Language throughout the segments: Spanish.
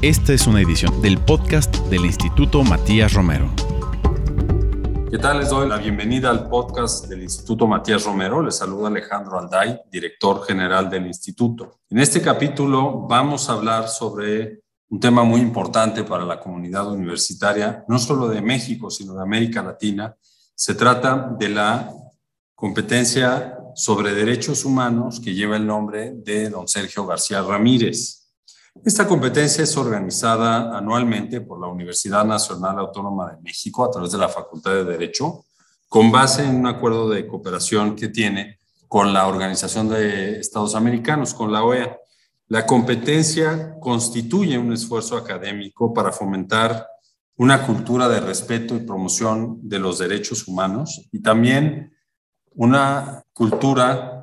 Esta es una edición del podcast del Instituto Matías Romero. ¿Qué tal? Les doy la bienvenida al podcast del Instituto Matías Romero. Les saluda Alejandro Alday, director general del instituto. En este capítulo vamos a hablar sobre un tema muy importante para la comunidad universitaria, no solo de México, sino de América Latina. Se trata de la competencia sobre derechos humanos que lleva el nombre de don Sergio García Ramírez. Esta competencia es organizada anualmente por la Universidad Nacional Autónoma de México a través de la Facultad de Derecho, con base en un acuerdo de cooperación que tiene con la Organización de Estados Americanos, con la OEA. La competencia constituye un esfuerzo académico para fomentar una cultura de respeto y promoción de los derechos humanos y también una cultura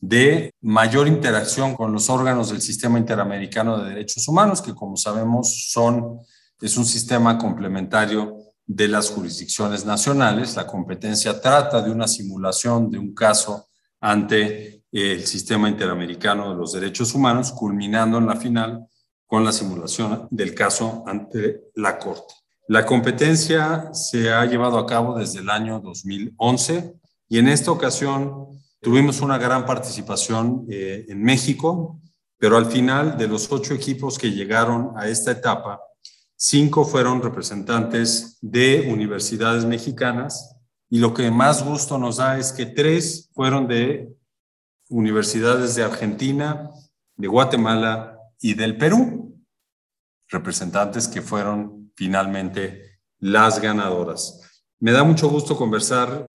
de mayor interacción con los órganos del Sistema Interamericano de Derechos Humanos, que como sabemos son, es un sistema complementario de las jurisdicciones nacionales. La competencia trata de una simulación de un caso ante el Sistema Interamericano de los Derechos Humanos, culminando en la final con la simulación del caso ante la Corte. La competencia se ha llevado a cabo desde el año 2011 y en esta ocasión Tuvimos una gran participación eh, en México, pero al final de los ocho equipos que llegaron a esta etapa, cinco fueron representantes de universidades mexicanas y lo que más gusto nos da es que tres fueron de universidades de Argentina, de Guatemala y del Perú, representantes que fueron finalmente las ganadoras. Me da mucho gusto conversar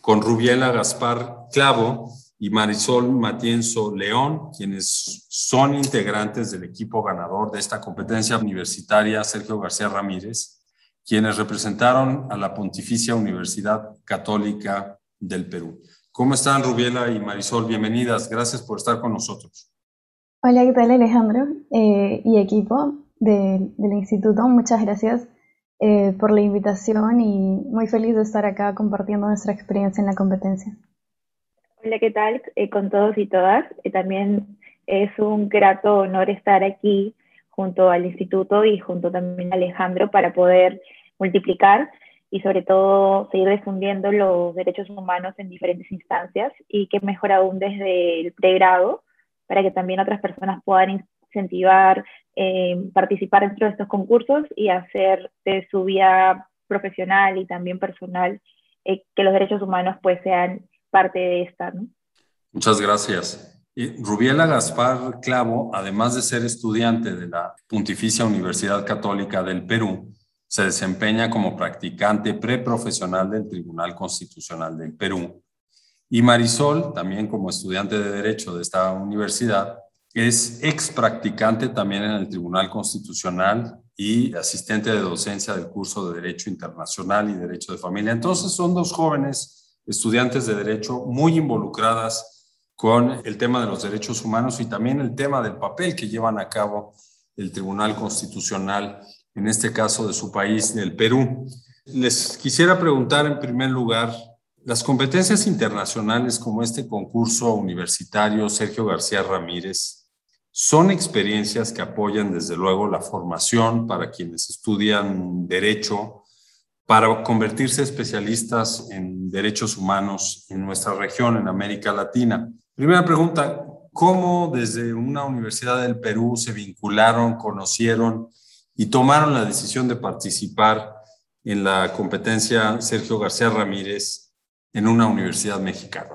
con Rubiela Gaspar Clavo y Marisol Matienzo León, quienes son integrantes del equipo ganador de esta competencia universitaria, Sergio García Ramírez, quienes representaron a la Pontificia Universidad Católica del Perú. ¿Cómo están Rubiela y Marisol? Bienvenidas. Gracias por estar con nosotros. Hola, ¿qué tal Alejandro eh, y equipo del instituto? Muchas gracias eh, por la invitación y muy feliz de estar acá compartiendo nuestra experiencia en la competencia. Hola, ¿qué tal eh, con todos y todas? Eh, también es un grato honor estar aquí junto al instituto y junto también a Alejandro para poder multiplicar y sobre todo seguir difundiendo los derechos humanos en diferentes instancias y que mejor aún desde el pregrado para que también otras personas puedan incentivar eh, participar dentro de estos concursos y hacer de su vida profesional y también personal eh, que los derechos humanos pues sean parte de esta. Muchas gracias. Rubiela Gaspar Clavo, además de ser estudiante de la Pontificia Universidad Católica del Perú, se desempeña como practicante preprofesional del Tribunal Constitucional del Perú. Y Marisol, también como estudiante de Derecho de esta universidad, es ex practicante también en el Tribunal Constitucional y asistente de docencia del curso de Derecho Internacional y Derecho de Familia. Entonces son dos jóvenes estudiantes de Derecho muy involucradas con el tema de los derechos humanos y también el tema del papel que llevan a cabo el Tribunal Constitucional, en este caso de su país, del Perú. Les quisiera preguntar en primer lugar, las competencias internacionales como este concurso universitario Sergio García Ramírez son experiencias que apoyan desde luego la formación para quienes estudian derecho, para convertirse especialistas en derechos humanos en nuestra región, en América Latina. Primera pregunta, ¿cómo desde una universidad del Perú se vincularon, conocieron y tomaron la decisión de participar en la competencia Sergio García Ramírez en una universidad mexicana?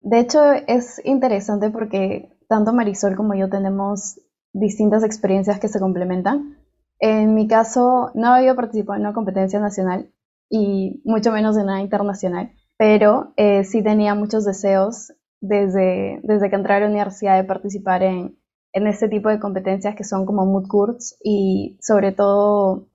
De hecho, es interesante porque tanto Marisol como yo tenemos distintas experiencias que se complementan. En mi caso, no había participado en una competencia nacional y mucho menos en una internacional, pero eh, sí tenía muchos deseos desde, desde que entré a la universidad de participar en, en este tipo de competencias que son como mood courts y sobre todo,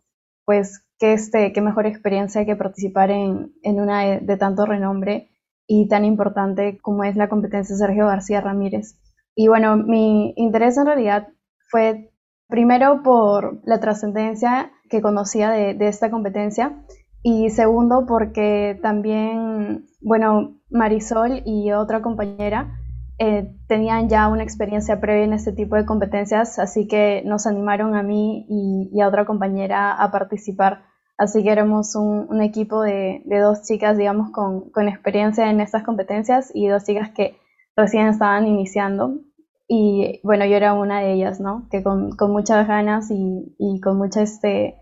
pues, que este, qué mejor experiencia que participar en, en una de, de tanto renombre y tan importante como es la competencia Sergio García Ramírez. Y bueno, mi interés en realidad fue primero por la trascendencia que conocía de, esta competencia y segundo porque también, bueno, Marisol y otra compañera eh, tenían ya una experiencia previa en este tipo de competencias, así que nos animaron a mí y, a otra compañera a participar. Así que éramos un, equipo de, dos chicas, digamos, con, experiencia en estas competencias y dos chicas que recién estaban iniciando. Y bueno, yo era una de ellas, ¿no? Que con, muchas ganas y, con mucha, este,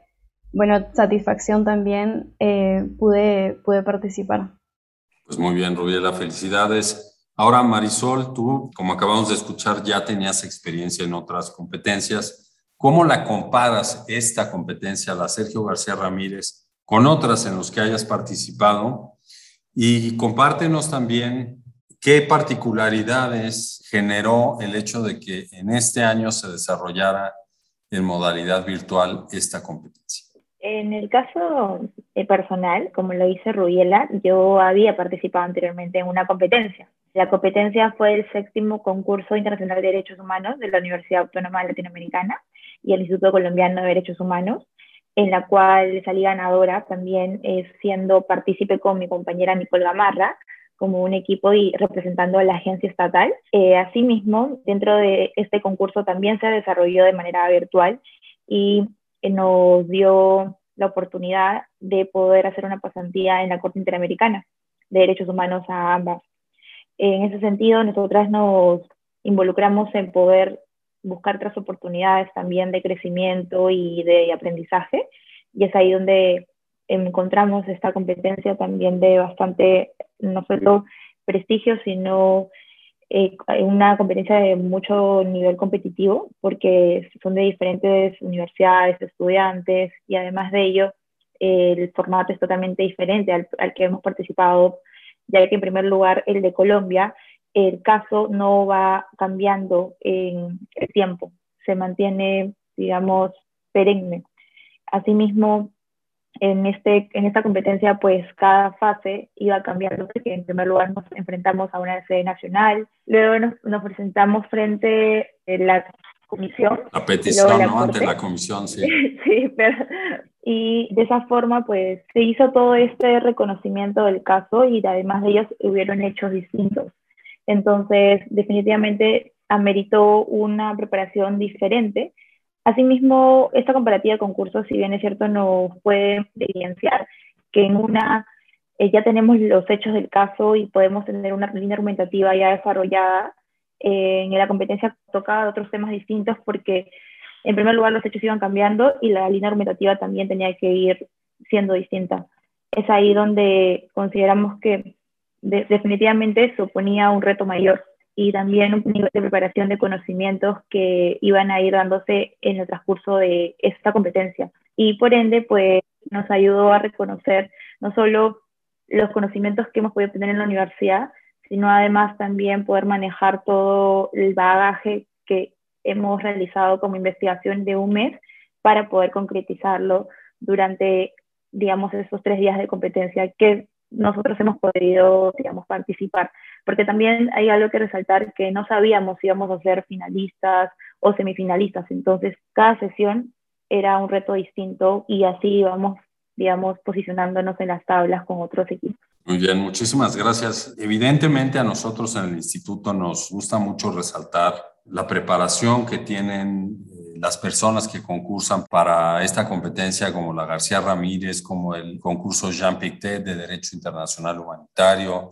bueno, satisfacción también eh, pude, pude participar. Pues muy bien, Rubiela, felicidades. Ahora, Marisol, tú, como acabamos de escuchar, ya tenías experiencia en otras competencias. ¿Cómo la comparas esta competencia, la Sergio García Ramírez, con otras en las que hayas participado? Y compártenos también qué particularidades generó el hecho de que en este año se desarrollara en modalidad virtual esta competencia. En el caso eh, personal, como lo dice Rubiela, yo había participado anteriormente en una competencia la competencia fue el séptimo concurso internacional de derechos humanos de la Universidad Autónoma Latinoamericana y el Instituto Colombiano de Derechos Humanos, en la cual salí ganadora también eh, siendo partícipe con mi compañera Nicole Gamarra como un equipo y representando a la agencia estatal. Eh, asimismo, dentro de este concurso también se desarrolló de manera virtual y eh, nos dio la oportunidad de poder hacer una pasantía en la Corte Interamericana de Derechos Humanos a ambas en ese sentido, nosotras nos involucramos en poder buscar otras oportunidades también de crecimiento y de aprendizaje. Y es ahí donde encontramos esta competencia también de bastante, no solo prestigio, sino eh, una competencia de mucho nivel competitivo, porque son de diferentes universidades, estudiantes, y además de ello, el formato es totalmente diferente al, al que hemos participado ya que en primer lugar el de Colombia, el caso no va cambiando en el tiempo, se mantiene, digamos, perenne. Asimismo, en, este, en esta competencia, pues cada fase iba cambiando, porque en primer lugar nos enfrentamos a una sede nacional, luego nos, nos presentamos frente a la comisión. La petición, ¿no? Ante la comisión, sí. sí, pero y de esa forma pues se hizo todo este reconocimiento del caso y además de ellos hubieron hechos distintos. Entonces definitivamente ameritó una preparación diferente. Asimismo, esta comparativa de concursos, si bien es cierto, nos puede evidenciar que en una eh, ya tenemos los hechos del caso y podemos tener una línea argumentativa ya desarrollada. Eh, en la competencia tocaba otros temas distintos porque en primer lugar, los hechos iban cambiando y la línea argumentativa también tenía que ir siendo distinta. Es ahí donde consideramos que definitivamente suponía un reto mayor y también un nivel de preparación de conocimientos que iban a ir dándose en el transcurso de esta competencia. Y por ende, pues nos ayudó a reconocer no solo los conocimientos que hemos podido tener en la universidad, sino además también poder manejar todo el bagaje que hemos realizado como investigación de un mes para poder concretizarlo durante, digamos, esos tres días de competencia que nosotros hemos podido, digamos, participar. Porque también hay algo que resaltar que no sabíamos si íbamos a ser finalistas o semifinalistas. Entonces, cada sesión era un reto distinto y así íbamos, digamos, posicionándonos en las tablas con otros equipos. Muy bien, muchísimas gracias. Evidentemente a nosotros en el instituto nos gusta mucho resaltar la preparación que tienen eh, las personas que concursan para esta competencia, como la García Ramírez, como el concurso Jean Pictet de Derecho Internacional Humanitario,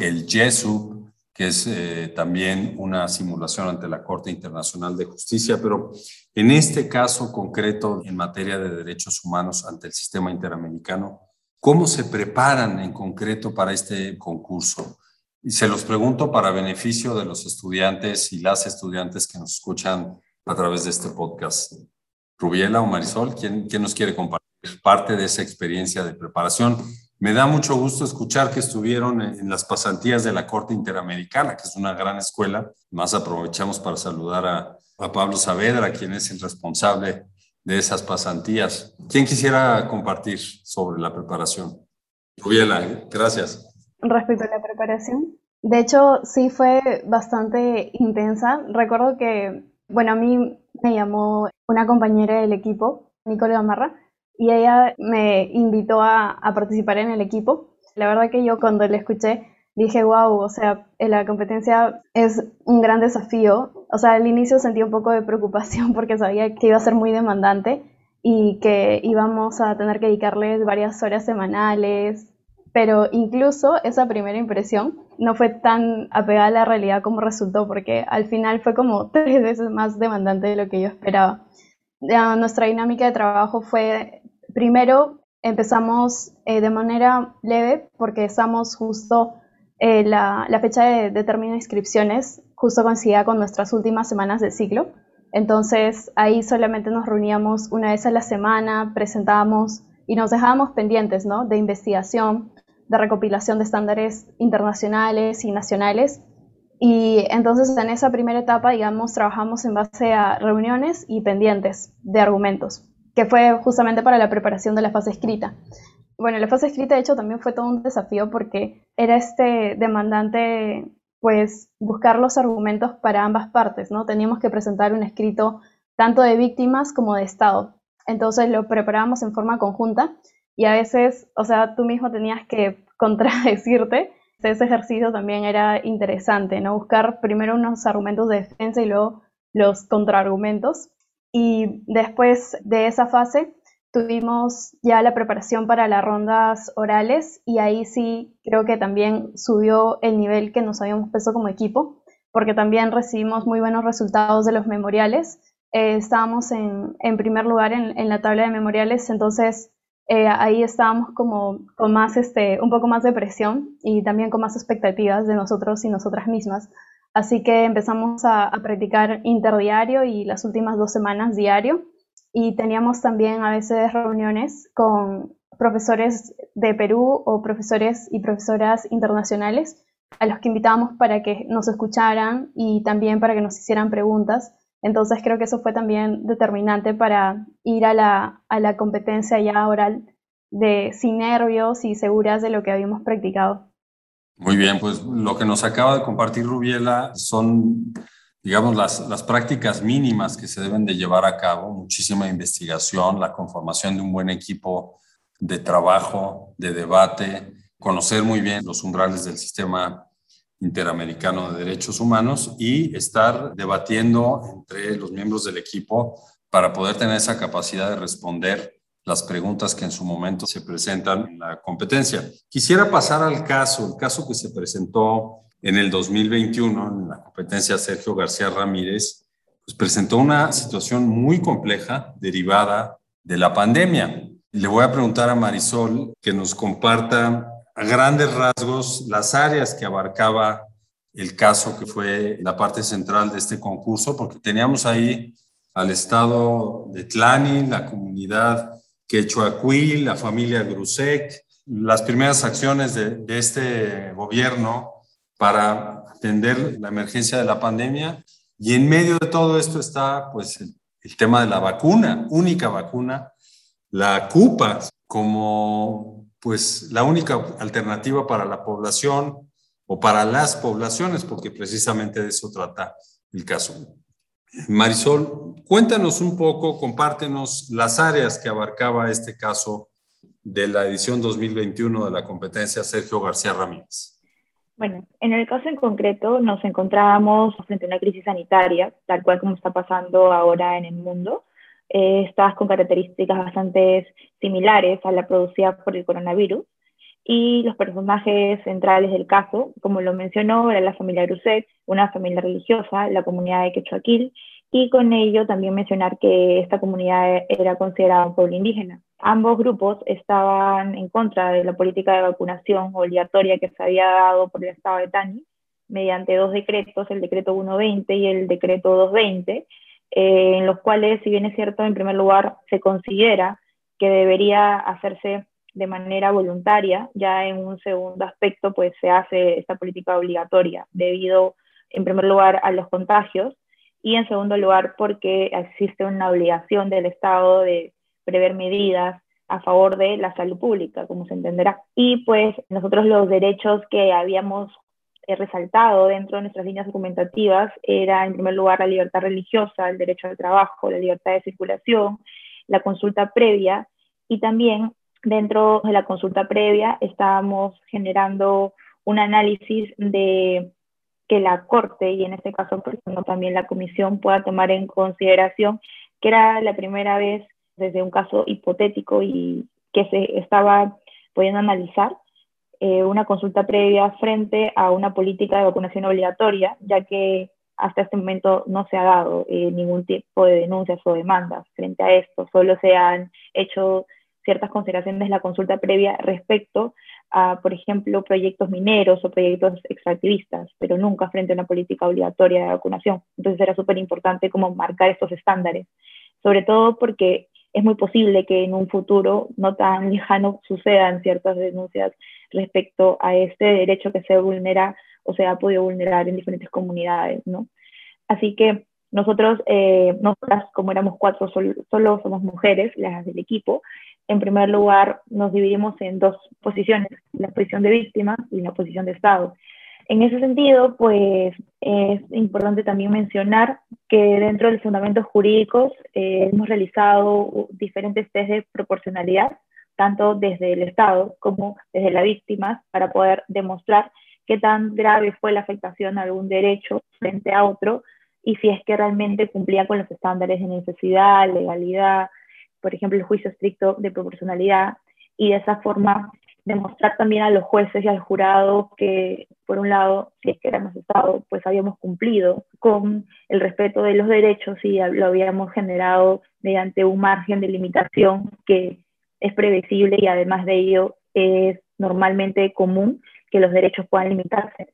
el JESUP, que es eh, también una simulación ante la Corte Internacional de Justicia, pero en este caso concreto, en materia de derechos humanos ante el sistema interamericano, ¿cómo se preparan en concreto para este concurso? Y se los pregunto para beneficio de los estudiantes y las estudiantes que nos escuchan a través de este podcast. Rubiela o Marisol, ¿quién, quién nos quiere compartir parte de esa experiencia de preparación? Me da mucho gusto escuchar que estuvieron en, las pasantías de la Corte Interamericana, que es una gran escuela. Más aprovechamos para saludar a, a Pablo Saavedra, quien es el responsable de esas pasantías. ¿Quién quisiera compartir sobre la preparación? Rubiela, gracias respecto a la preparación. De hecho, sí fue bastante intensa. Recuerdo que, bueno, a mí me llamó una compañera del equipo, Nicole Gamarra, y ella me invitó a, participar en el equipo. La verdad que yo cuando le escuché dije, wow, o sea, la competencia es un gran desafío. O sea, al inicio sentí un poco de preocupación porque sabía que iba a ser muy demandante y que íbamos a tener que dedicarles varias horas semanales, pero incluso esa primera impresión no fue tan apegada a la realidad como resultó, porque al final fue como tres veces más demandante de lo que yo esperaba. nuestra dinámica de trabajo fue, primero empezamos eh, de manera leve, porque estamos justo, eh, la, fecha de, de término de inscripciones justo coincidía con nuestras últimas semanas de ciclo. Entonces ahí solamente nos reuníamos una vez a la semana, presentábamos y nos dejábamos pendientes ¿no? de investigación, de recopilación de estándares internacionales y nacionales. Y entonces en esa primera etapa, digamos, trabajamos en base a reuniones y pendientes de argumentos, que fue justamente para la preparación de la fase escrita. Bueno, la fase escrita, de hecho, también fue todo un desafío porque era este demandante, pues, buscar los argumentos para ambas partes, ¿no? Teníamos que presentar un escrito tanto de víctimas como de Estado. Entonces lo preparábamos en forma conjunta y a veces, o sea, tú mismo tenías que contradecirte. Ese ejercicio también era interesante, ¿no? Buscar primero unos argumentos de defensa y luego los contraargumentos. Y después de esa fase tuvimos ya la preparación para las rondas orales y ahí sí creo que también subió el nivel que nos habíamos puesto como equipo, porque también recibimos muy buenos resultados de los memoriales. Eh, estábamos en, en, primer lugar en, en la tabla de memoriales, entonces eh, ahí estábamos como con más, este, un poco más de presión y también con más expectativas de nosotros y nosotras mismas. Así que empezamos a, practicar interdiario y las últimas dos semanas diario. Y teníamos también a veces reuniones con profesores de Perú o profesores y profesoras internacionales a los que invitábamos para que nos escucharan y también para que nos hicieran preguntas entonces creo que eso fue también determinante para ir a la, a la competencia ya oral de sin nervios y seguras de lo que habíamos practicado. Muy bien, pues lo que nos acaba de compartir Rubiela son, digamos, las, las prácticas mínimas que se deben de llevar a cabo, muchísima investigación, la conformación de un buen equipo de trabajo, de debate, conocer muy bien los umbrales del sistema Interamericano de Derechos Humanos y estar debatiendo entre los miembros del equipo para poder tener esa capacidad de responder las preguntas que en su momento se presentan en la competencia. Quisiera pasar al caso, el caso que se presentó en el 2021 en la competencia Sergio García Ramírez, pues presentó una situación muy compleja derivada de la pandemia. Le voy a preguntar a Marisol que nos comparta a grandes rasgos las áreas que abarcaba el caso que fue la parte central de este concurso, porque teníamos ahí al estado de Tlani, la comunidad Quechuacuí, la familia Grusek, las primeras acciones de, este gobierno para atender la emergencia de la pandemia. Y en medio de todo esto está pues el, el tema de la vacuna, única vacuna, la CUPA, como pues la única alternativa para la población o para las poblaciones, porque precisamente de eso trata el caso. Marisol, cuéntanos un poco, compártenos las áreas que abarcaba este caso de la edición 2021 de la competencia Sergio García Ramírez. Bueno, en el caso en concreto nos encontrábamos frente a una crisis sanitaria, tal cual como está pasando ahora en el mundo, eh, estas con características bastante similares a la producida por el coronavirus. Y los personajes centrales del caso, como lo mencionó, era la familia Gruset, una familia religiosa, la comunidad de Quechuaquil, y con ello también mencionar que esta comunidad era considerada un pueblo indígena. Ambos grupos estaban en contra de la política de vacunación obligatoria que se había dado por el Estado de Tani mediante dos decretos, el decreto 120 y el decreto 220, eh, en los cuales, si bien es cierto, en primer lugar, se considera que debería hacerse de manera voluntaria, ya en un segundo aspecto, pues se hace esta política obligatoria, debido, en primer lugar, a los contagios, y en segundo lugar, porque existe una obligación del Estado de prever medidas a favor de la salud pública, como se entenderá. Y pues nosotros los derechos que habíamos resaltado dentro de nuestras líneas documentativas era, en primer lugar, la libertad religiosa, el derecho al trabajo, la libertad de circulación, la consulta previa y también dentro de la consulta previa estábamos generando un análisis de que la Corte, y en este caso también la Comisión, pueda tomar en consideración que era la primera vez desde un caso hipotético y que se estaba pudiendo analizar eh, una consulta previa frente a una política de vacunación obligatoria, ya que hasta este momento no se ha dado eh, ningún tipo de denuncias o demandas frente a esto, solo se han hecho ciertas consideraciones de la consulta previa respecto a, por ejemplo, proyectos mineros o proyectos extractivistas, pero nunca frente a una política obligatoria de vacunación. Entonces era súper importante como marcar estos estándares, sobre todo porque es muy posible que en un futuro no tan lejano sucedan ciertas denuncias respecto a este derecho que se vulnera o se ha podido vulnerar en diferentes comunidades, ¿no? Así que nosotros, eh, nosotras, como éramos cuatro, solo, somos mujeres, las del equipo, en primer lugar nos dividimos en dos posiciones, la posición de víctima y la posición de Estado. En ese sentido, pues es importante también mencionar que dentro de los fundamentos jurídicos eh, hemos realizado diferentes test de proporcionalidad, tanto desde el Estado como desde la víctima, para poder demostrar qué tan grave fue la afectación a algún derecho frente a otro y si es que realmente cumplía con los estándares de necesidad, legalidad, por ejemplo, el juicio estricto de proporcionalidad, y de esa forma demostrar también a los jueces y al jurado que, por un lado, si es que éramos Estado, pues habíamos cumplido con el respeto de los derechos y lo habíamos generado mediante un margen de limitación que es previsible y además de ello es normalmente común que los derechos puedan limitarse.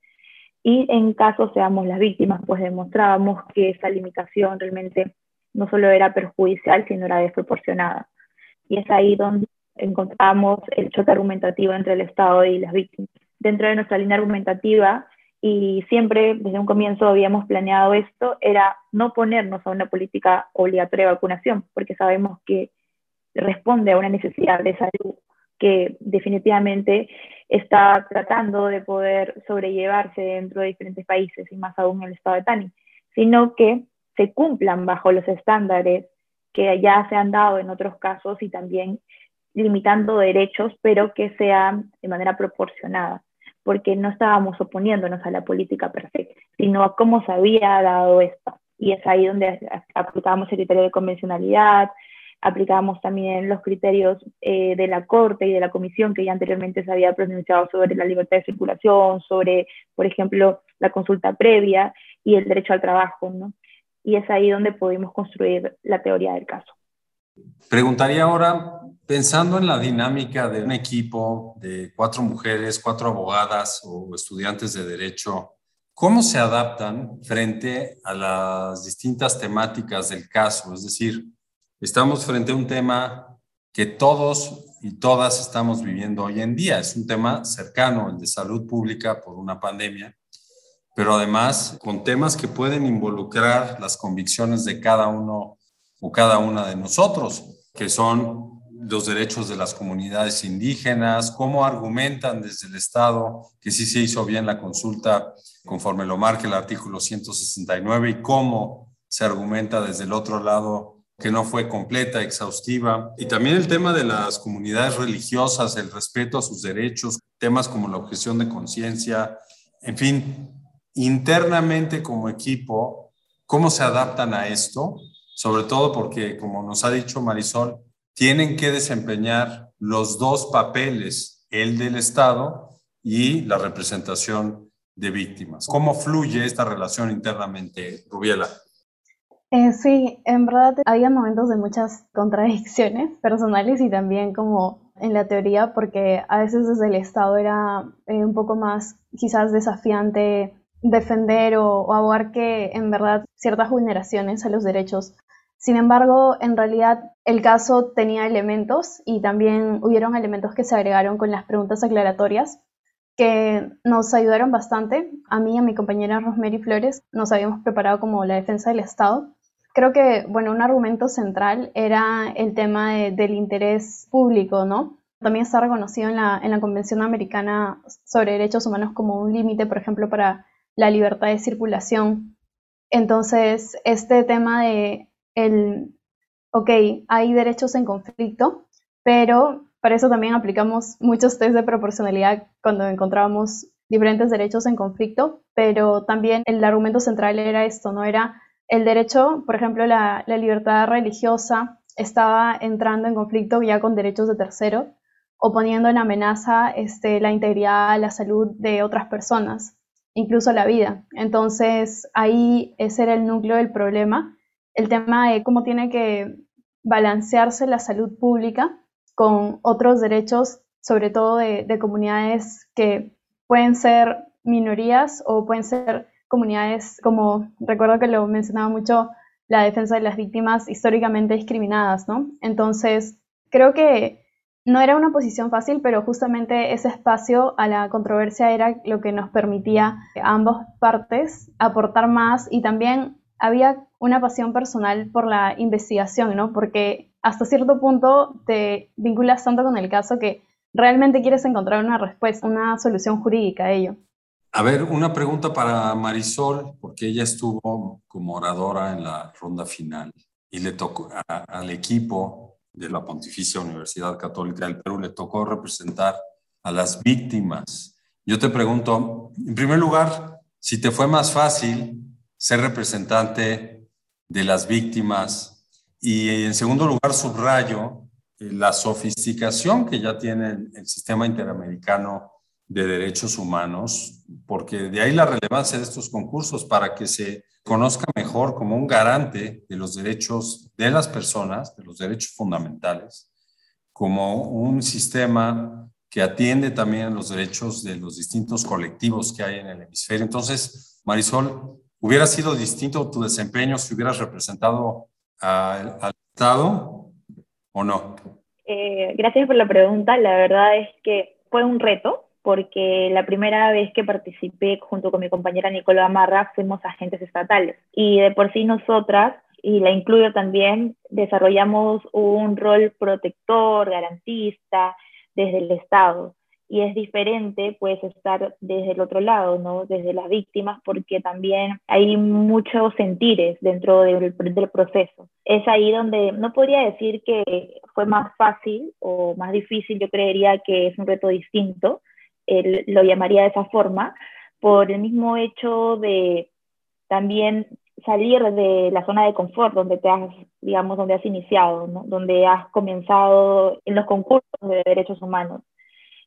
Y en caso seamos las víctimas, pues demostrábamos que esa limitación realmente no solo era perjudicial, sino era desproporcionada. Y es ahí donde encontramos el choque argumentativo entre el Estado y las víctimas. Dentro de nuestra línea argumentativa, y siempre desde un comienzo habíamos planeado esto, era no ponernos a una política obligatoria de vacunación, porque sabemos que responde a una necesidad de salud que definitivamente está tratando de poder sobrellevarse dentro de diferentes países y más aún en el estado de Tani, sino que se cumplan bajo los estándares que ya se han dado en otros casos y también limitando derechos, pero que sean de manera proporcionada, porque no estábamos oponiéndonos a la política perfecta, sino a cómo se había dado esto. Y es ahí donde aplicamos el criterio de convencionalidad, aplicamos también los criterios eh, de la Corte y de la Comisión que ya anteriormente se había pronunciado sobre la libertad de circulación, sobre, por ejemplo, la consulta previa y el derecho al trabajo, ¿no? Y es ahí donde pudimos construir la teoría del caso. Preguntaría ahora, pensando en la dinámica de un equipo de cuatro mujeres, cuatro abogadas o estudiantes de derecho, ¿cómo se adaptan frente a las distintas temáticas del caso? Es decir, Estamos frente a un tema que todos y todas estamos viviendo hoy en día. Es un tema cercano, el de salud pública por una pandemia, pero además con temas que pueden involucrar las convicciones de cada uno o cada una de nosotros, que son los derechos de las comunidades indígenas, cómo argumentan desde el Estado que sí se hizo bien la consulta conforme lo marca el artículo 169 y cómo se argumenta desde el otro lado que no fue completa, exhaustiva. Y también el tema de las comunidades religiosas, el respeto a sus derechos, temas como la objeción de conciencia, en fin, internamente como equipo, ¿cómo se adaptan a esto? Sobre todo porque, como nos ha dicho Marisol, tienen que desempeñar los dos papeles, el del Estado y la representación de víctimas. ¿Cómo fluye esta relación internamente, Rubiela? Eh, sí, en verdad había momentos de muchas contradicciones personales y también como en la teoría, porque a veces desde el Estado era eh, un poco más quizás desafiante defender o, o abogar que en verdad ciertas vulneraciones a los derechos. Sin embargo, en realidad el caso tenía elementos y también hubieron elementos que se agregaron con las preguntas aclaratorias que nos ayudaron bastante. A mí y a mi compañera Rosemary Flores nos habíamos preparado como la defensa del Estado creo que, bueno, un argumento central era el tema del interés público, ¿no? También está reconocido en la, en la Convención Americana sobre Derechos Humanos como un límite, por ejemplo, para la libertad de circulación. Entonces, este tema de el, ok, hay derechos en conflicto, pero para eso también aplicamos muchos test de proporcionalidad cuando encontrábamos diferentes derechos en conflicto, pero también el argumento central era esto, ¿no? Era el derecho, por ejemplo, la, libertad religiosa estaba entrando en conflicto ya con derechos de tercero o poniendo en amenaza este, la integridad, la salud de otras personas, incluso la vida. Entonces, ahí ese era el núcleo del problema, el tema de cómo tiene que balancearse la salud pública con otros derechos, sobre todo de comunidades que pueden ser minorías o pueden ser comunidades como, recuerdo que lo mencionaba mucho, la defensa de las víctimas históricamente discriminadas, ¿no? Entonces, creo que no era una posición fácil, pero justamente ese espacio a la controversia era lo que nos permitía a ambas partes aportar más y también había una pasión personal por la investigación, ¿no? Porque hasta cierto punto te vinculas tanto con el caso que realmente quieres encontrar una respuesta, una solución jurídica a ello. A ver, una pregunta para Marisol, porque ella estuvo como oradora en la ronda final y le tocó al equipo de la Pontificia Universidad Católica del Perú, le tocó representar a las víctimas. Yo te pregunto, en primer lugar, si te fue más fácil ser representante de las víctimas y en segundo lugar, subrayo eh, la sofisticación que ya tiene el sistema interamericano de derechos humanos, porque de ahí la relevancia de estos concursos para que se conozca mejor como un garante de los derechos de las personas, de los derechos fundamentales, como un sistema que atiende también los derechos de los distintos colectivos que hay en el hemisferio. Entonces, Marisol, ¿hubiera sido distinto tu desempeño si hubieras representado al Estado o no? Eh, gracias por la pregunta. La verdad es que fue un reto porque la primera vez que participé junto con mi compañera Nicola Amarra fuimos agentes estatales y de por sí nosotras, y la incluyo también, desarrollamos un rol protector, garantista desde el Estado y es diferente pues estar desde el otro lado, ¿no? Desde las víctimas, porque también hay muchos sentires dentro del, del, proceso. Es ahí donde no podría decir que fue más fácil o más difícil, yo creería que es un reto distinto, lo llamaría de esa forma, por el mismo hecho de también salir de la zona de confort donde te has, digamos, donde has iniciado, donde has comenzado en los concursos de derechos humanos.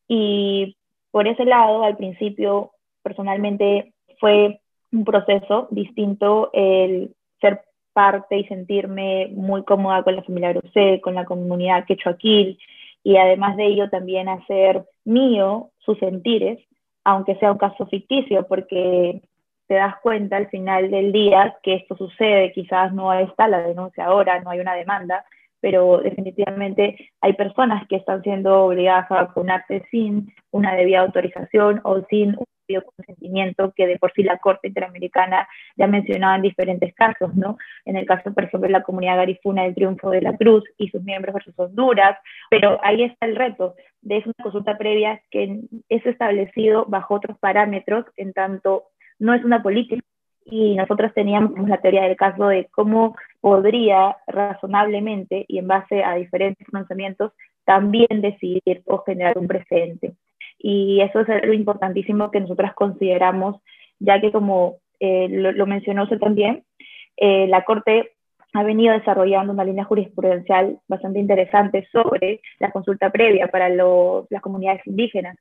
Y por ese lado, al principio, personalmente, fue un proceso distinto el ser parte y sentirme muy cómoda con la familia Grosé, con la comunidad quechuaquil, y además de ello también hacer mío sus sentires, aunque sea un caso ficticio, porque te das cuenta al final del día que esto sucede, quizás no está la denuncia ahora, no hay una demanda, pero definitivamente hay personas que están siendo obligadas a vacunarse sin una debida autorización o sin consentimiento que de por sí la Corte Interamericana ya mencionaba en diferentes casos, ¿no? En el caso, por ejemplo, de la comunidad garifuna del Triunfo de la Cruz y sus miembros versus Honduras, pero ahí está el reto de una consulta previa que es establecido bajo otros parámetros, en tanto no es una política y nosotros teníamos la teoría del caso de cómo podría razonablemente y en base a diferentes pensamientos también decidir o generar un precedente. Y eso es algo importantísimo que nosotras consideramos, ya que como eh, lo, mencionó usted también, eh, la Corte ha venido desarrollando una línea jurisprudencial bastante interesante sobre la consulta previa para las comunidades indígenas.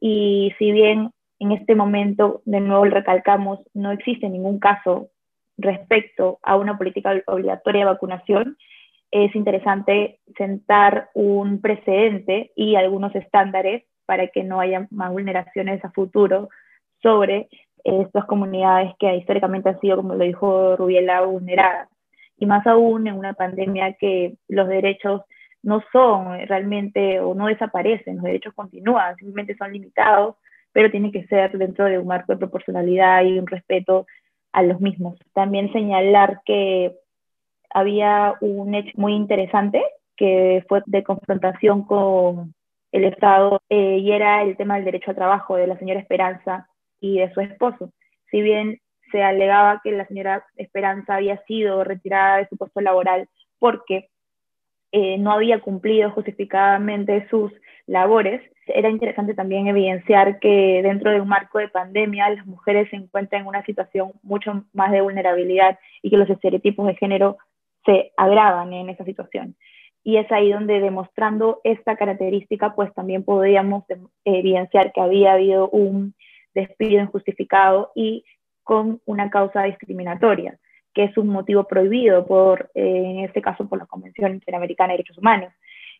Y si bien en este momento, de nuevo recalcamos, no existe ningún caso respecto a una política obligatoria de vacunación, es interesante sentar un precedente y algunos estándares para que no haya más vulneraciones a futuro sobre estas comunidades que históricamente han sido, como lo dijo Rubiela, vulneradas. Y más aún en una pandemia que los derechos no son realmente o no desaparecen, los derechos continúan, simplemente son limitados pero tiene que ser dentro de un marco de proporcionalidad y un respeto a los mismos. También señalar que había un hecho muy interesante que fue de confrontación con el Estado eh, y era el tema del derecho al trabajo de la señora Esperanza y de su esposo. Si bien se alegaba que la señora Esperanza había sido retirada de su puesto laboral porque eh, no había cumplido justificadamente sus labores, era interesante también evidenciar que dentro de un marco de pandemia las mujeres se encuentran en una situación mucho más de vulnerabilidad y que los estereotipos de género se agravan en esa situación. Y es ahí donde demostrando esta característica, pues también podríamos evidenciar que había habido un despido injustificado y con una causa discriminatoria, que es un motivo prohibido por, eh, en este caso, por la Convención Interamericana de Derechos Humanos.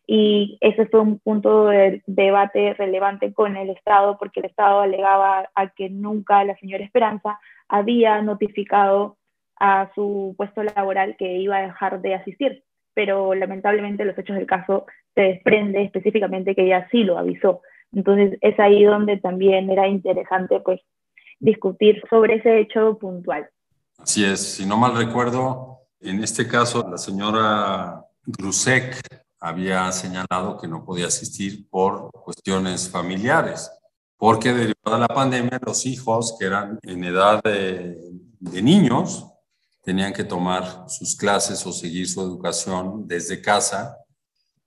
Y ese fue un punto de debate relevante con el Estado, porque el Estado alegaba a que nunca la señora Esperanza había notificado a su puesto laboral que iba a dejar de asistir, pero lamentablemente los hechos del caso se desprende específicamente que ella sí lo avisó. Entonces es ahí donde también era interesante pues discutir sobre ese hecho puntual. Así es, si no mal recuerdo, en este caso la señora Grusek había señalado que no podía asistir por cuestiones familiares, porque derivada de la pandemia los hijos que eran en edad de, de niños tenían que tomar sus clases o seguir su educación desde casa.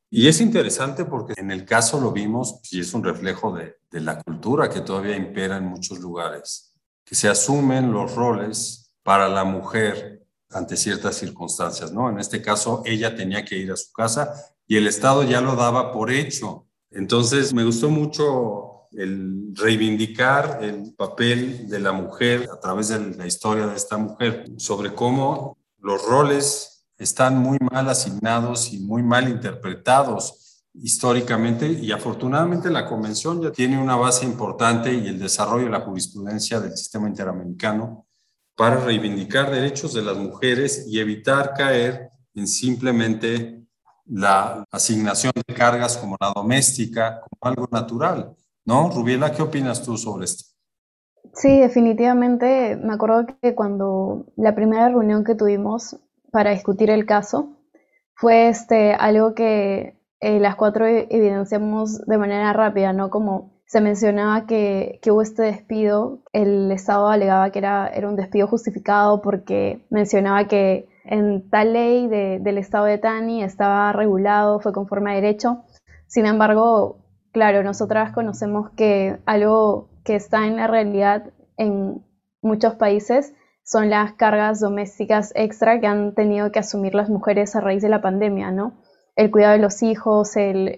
Y es interesante porque en el caso lo vimos y es un reflejo de, de la cultura que todavía impera en muchos lugares, que se asumen los roles para la mujer ante ciertas circunstancias, ¿no? En este caso, ella tenía que ir a su casa y el Estado ya lo daba por hecho. Entonces, me gustó mucho el reivindicar el papel de la mujer a través de la historia de esta mujer, sobre cómo los roles están muy mal asignados y muy mal interpretados históricamente y afortunadamente la convención ya tiene una base importante y el desarrollo de la jurisprudencia del sistema interamericano para reivindicar derechos de las mujeres y evitar caer en simplemente la asignación de cargas como la doméstica, como algo natural, ¿no? Rubiela, ¿qué opinas tú sobre esto? Sí, definitivamente. Me acuerdo que cuando la primera reunión que tuvimos para discutir el caso fue este, algo que eh, las cuatro evidenciamos de manera rápida, ¿no? Como se mencionaba que, que, hubo este despido, el Estado alegaba que era, era un despido justificado porque mencionaba que en tal ley del estado de Tani estaba regulado, fue conforme a derecho. Sin embargo, claro, nosotras conocemos que algo que está en la realidad en muchos países son las cargas domésticas extra que han tenido que asumir las mujeres a raíz de la pandemia, ¿no? El cuidado de los hijos,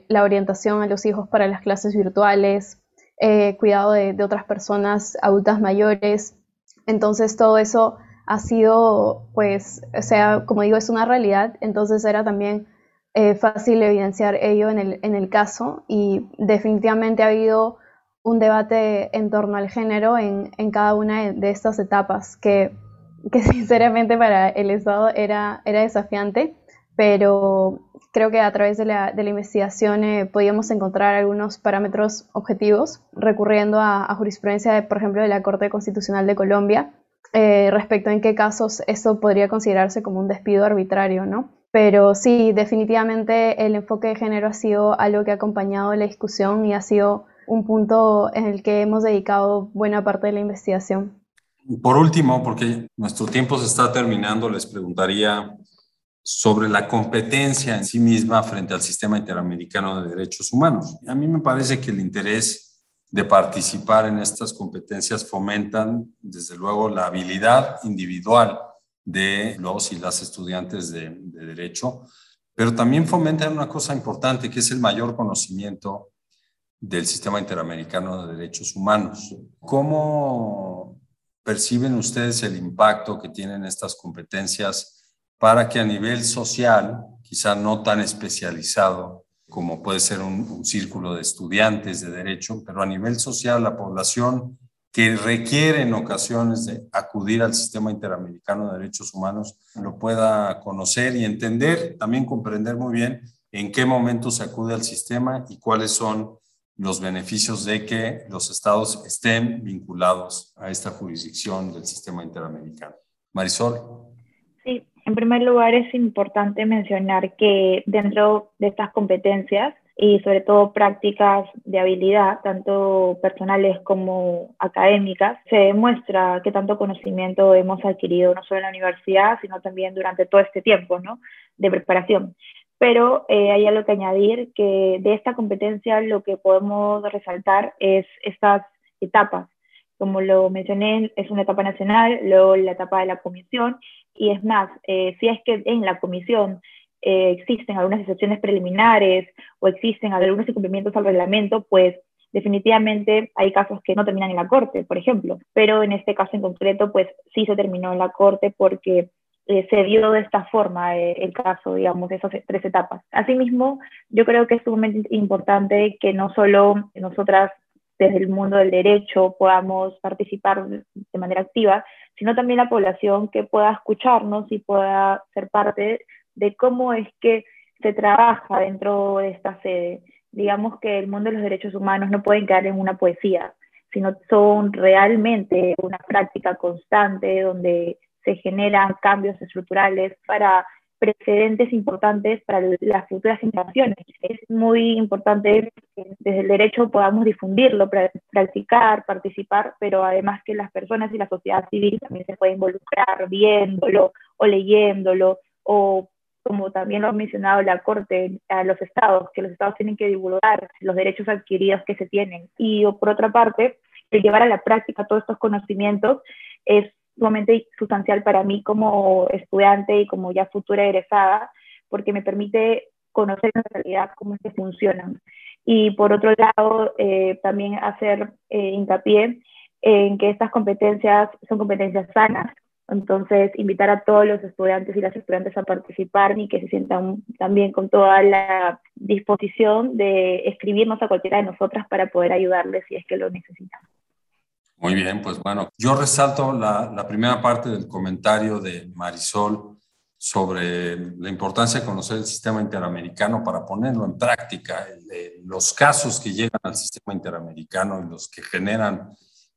la orientación a los hijos para las clases virtuales, eh, cuidado de, de otras personas adultas mayores. Entonces todo eso ha sido, pues, o sea, como digo, es una realidad, entonces era también eh, fácil evidenciar ello en el, en el caso y definitivamente ha habido un debate en torno al género en, en cada una de estas etapas que, que, sinceramente para el Estado era, era desafiante, pero creo que a través de la, de la investigación eh, podíamos encontrar algunos parámetros objetivos recurriendo a, a jurisprudencia, de, por ejemplo, de la Corte Constitucional de Colombia, eh, respecto a en qué casos eso podría considerarse como un despido arbitrario, ¿no? Pero sí, definitivamente el enfoque de género ha sido algo que ha acompañado la discusión y ha sido un punto en el que hemos dedicado buena parte de la investigación. Por último, porque nuestro tiempo se está terminando, les preguntaría sobre la competencia en sí misma frente al sistema interamericano de derechos humanos. A mí me parece que el interés de participar en estas competencias fomentan, desde luego, la habilidad individual de los y las estudiantes de, derecho, pero también fomentan una cosa importante, que es el mayor conocimiento del sistema interamericano de derechos humanos. ¿Cómo perciben ustedes el impacto que tienen estas competencias para que a nivel social, quizá no tan especializado, como puede ser un, círculo de estudiantes de derecho, pero a nivel social la población que requiere en ocasiones de acudir al sistema interamericano de derechos humanos lo pueda conocer y entender, también comprender muy bien en qué momento se acude al sistema y cuáles son los beneficios de que los estados estén vinculados a esta jurisdicción del sistema interamericano. Marisol. Sí, en primer lugar, es importante mencionar que dentro de estas competencias y sobre todo prácticas de habilidad, tanto personales como académicas, se demuestra qué tanto conocimiento hemos adquirido no solo en la universidad, sino también durante todo este tiempo ¿no? de preparación. pero eh, hay algo que añadir, que de esta competencia lo que podemos resaltar es estas etapas. Como lo mencioné, es una etapa nacional, luego la etapa de la comisión, y es más, eh, si es que en la comisión eh, existen algunas excepciones preliminares o existen algunos incumplimientos al reglamento, pues definitivamente hay casos que no terminan en la corte, por ejemplo, pero en este caso en concreto, pues sí se terminó en la corte porque eh, se dio de esta forma eh, el caso, digamos, de esas tres etapas. Asimismo, yo creo que es sumamente importante que no solo nosotras desde el mundo del derecho podamos participar de manera activa, sino también la población que pueda escucharnos y pueda ser parte de cómo es que se trabaja dentro de esta sede. Digamos que el mundo de los derechos humanos no pueden quedar en una poesía, sino son realmente una práctica constante donde se generan cambios estructurales para precedentes importantes para las futuras generaciones. Es muy importante que desde el derecho podamos difundirlo, practicar, participar, pero además que las personas y la sociedad civil también se pueden involucrar viéndolo o leyéndolo o como también lo ha mencionado la Corte, a los estados, que los estados tienen que divulgar los derechos adquiridos que se tienen. Y por otra parte, el llevar a la práctica todos estos conocimientos es sumamente sustancial para mí como estudiante y como ya futura egresada, porque me permite conocer en realidad cómo es que funcionan. Y por otro lado, eh, también hacer eh, hincapié en que estas competencias son competencias sanas. Entonces, invitar a todos los estudiantes y las estudiantes a participar y que se sientan también con toda la disposición de escribirnos a cualquiera de nosotras para poder ayudarles si es que lo necesitan. Muy bien, pues bueno, yo resalto la, primera parte del comentario de Marisol sobre la importancia de conocer el sistema interamericano para ponerlo en práctica. los casos que llegan al sistema interamericano y los que generan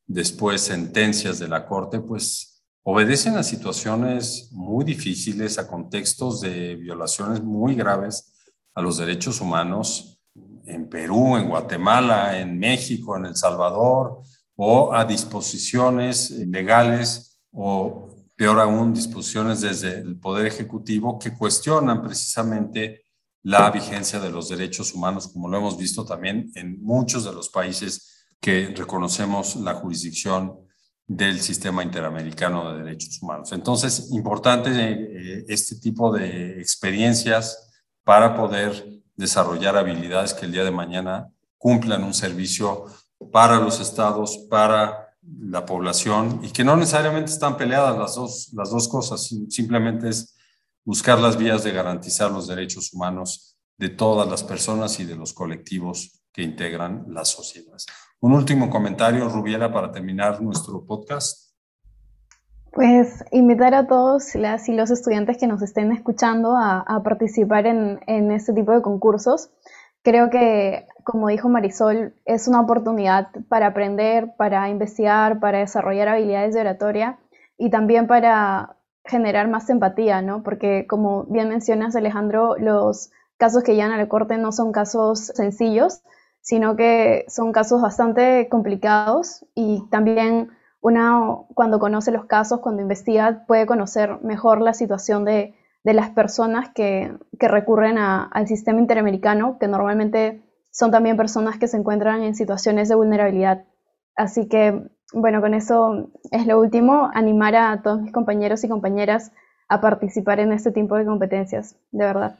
después sentencias de la Corte, pues obedecen a situaciones muy difíciles, a contextos de violaciones muy graves a los derechos humanos en Perú, en Guatemala, en México, en El Salvador, o a disposiciones legales o, peor aún, disposiciones desde el Poder Ejecutivo que cuestionan precisamente la vigencia de los derechos humanos, como lo hemos visto también en muchos de los países que reconocemos la jurisdicción del sistema interamericano de derechos humanos. Entonces, importante eh, este tipo de experiencias para poder desarrollar habilidades que el día de mañana cumplan un servicio para los estados, para la población y que no necesariamente están peleadas las dos, las dos cosas, simplemente es buscar las vías de garantizar los derechos humanos de todas las personas y de los colectivos que integran las sociedades. Un último comentario, Rubiela, para terminar nuestro podcast. Pues invitar a todos las y los estudiantes que nos estén escuchando a, a participar en, en este tipo de concursos. Creo que como dijo Marisol, es una oportunidad para aprender, para investigar, para desarrollar habilidades de oratoria y también para generar más empatía, ¿no? Porque como bien mencionas, Alejandro, los casos que llegan a la corte no son casos sencillos, sino que son casos bastante complicados y también una, cuando conoce los casos, cuando investiga, puede conocer mejor la situación de, las personas que, recurren al sistema interamericano, que normalmente son también personas que se encuentran en situaciones de vulnerabilidad. Así que, bueno, con eso es lo último, animar a todos mis compañeros y compañeras a participar en este tipo de competencias, de verdad.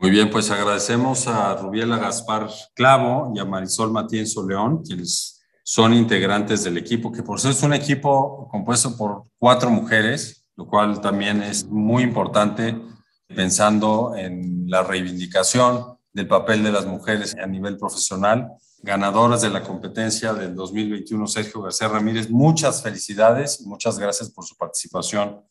Muy bien, pues agradecemos a Rubiela Gaspar Clavo y a Marisol Matienzo León, quienes son integrantes del equipo, que por ser es un equipo compuesto por cuatro mujeres, lo cual también es muy importante pensando en la reivindicación del papel de las mujeres a nivel profesional. Ganadoras de la competencia del 2021, Sergio García Ramírez, muchas felicidades muchas gracias por su participación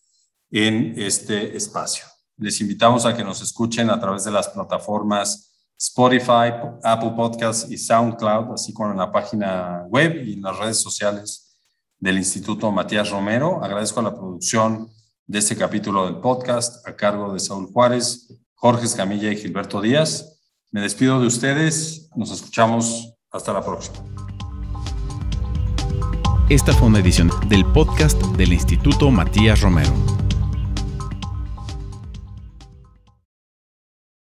en este espacio. Les invitamos a que nos escuchen a través de las plataformas Spotify, Apple Podcasts y SoundCloud, así como en la página web y en las redes sociales del Instituto Matías Romero. Agradezco la producción de este capítulo del podcast a cargo de Saúl Juárez, Jorge Escamilla y Gilberto Díaz. Me despido de ustedes. Nos escuchamos. Hasta la próxima. Esta fue una edición del podcast del Instituto Matías Romero.